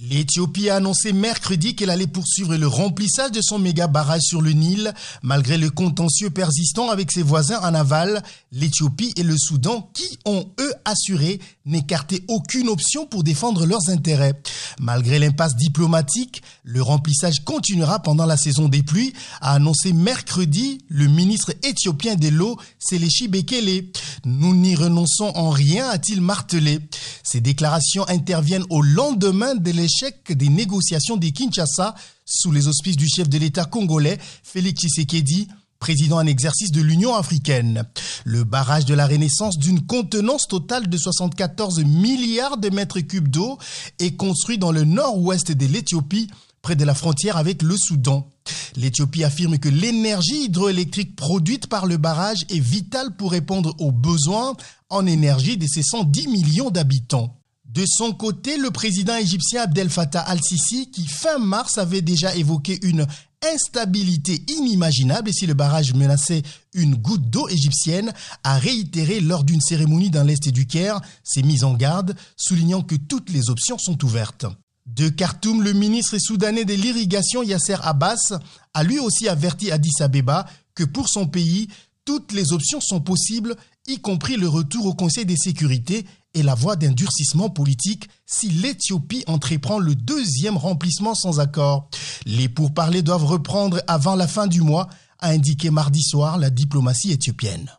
L'Éthiopie a annoncé mercredi qu'elle allait poursuivre le remplissage de son méga barrage sur le Nil. Malgré le contentieux persistant avec ses voisins en aval, l'Éthiopie et le Soudan, qui ont eux assuré n'écarter aucune option pour défendre leurs intérêts. Malgré l'impasse diplomatique, le remplissage continuera pendant la saison des pluies, a annoncé mercredi le ministre éthiopien de l'eau, Selechi Bekele. Nous n'y renonçons en rien, a-t-il martelé. Ces déclarations interviennent au lendemain de l'échec des négociations des Kinshasa sous les auspices du chef de l'État congolais, Félix Tshisekedi, président en exercice de l'Union africaine. Le barrage de la Renaissance d'une contenance totale de 74 milliards de mètres cubes d'eau est construit dans le nord-ouest de l'Éthiopie, près de la frontière avec le Soudan. L'Éthiopie affirme que l'énergie hydroélectrique produite par le barrage est vitale pour répondre aux besoins en énergie de ses 110 millions d'habitants. De son côté, le président égyptien Abdel Fattah al-Sisi, qui fin mars avait déjà évoqué une instabilité inimaginable si le barrage menaçait une goutte d'eau égyptienne, a réitéré lors d'une cérémonie dans l'est du Caire ses mises en garde, soulignant que toutes les options sont ouvertes. De Khartoum, le ministre soudanais de l'irrigation Yasser Abbas a lui aussi averti Addis Abeba que pour son pays, toutes les options sont possibles, y compris le retour au Conseil de sécurité et la voie d'un durcissement politique si l'Éthiopie entreprend le deuxième remplissement sans accord. Les pourparlers doivent reprendre avant la fin du mois, a indiqué mardi soir la diplomatie éthiopienne.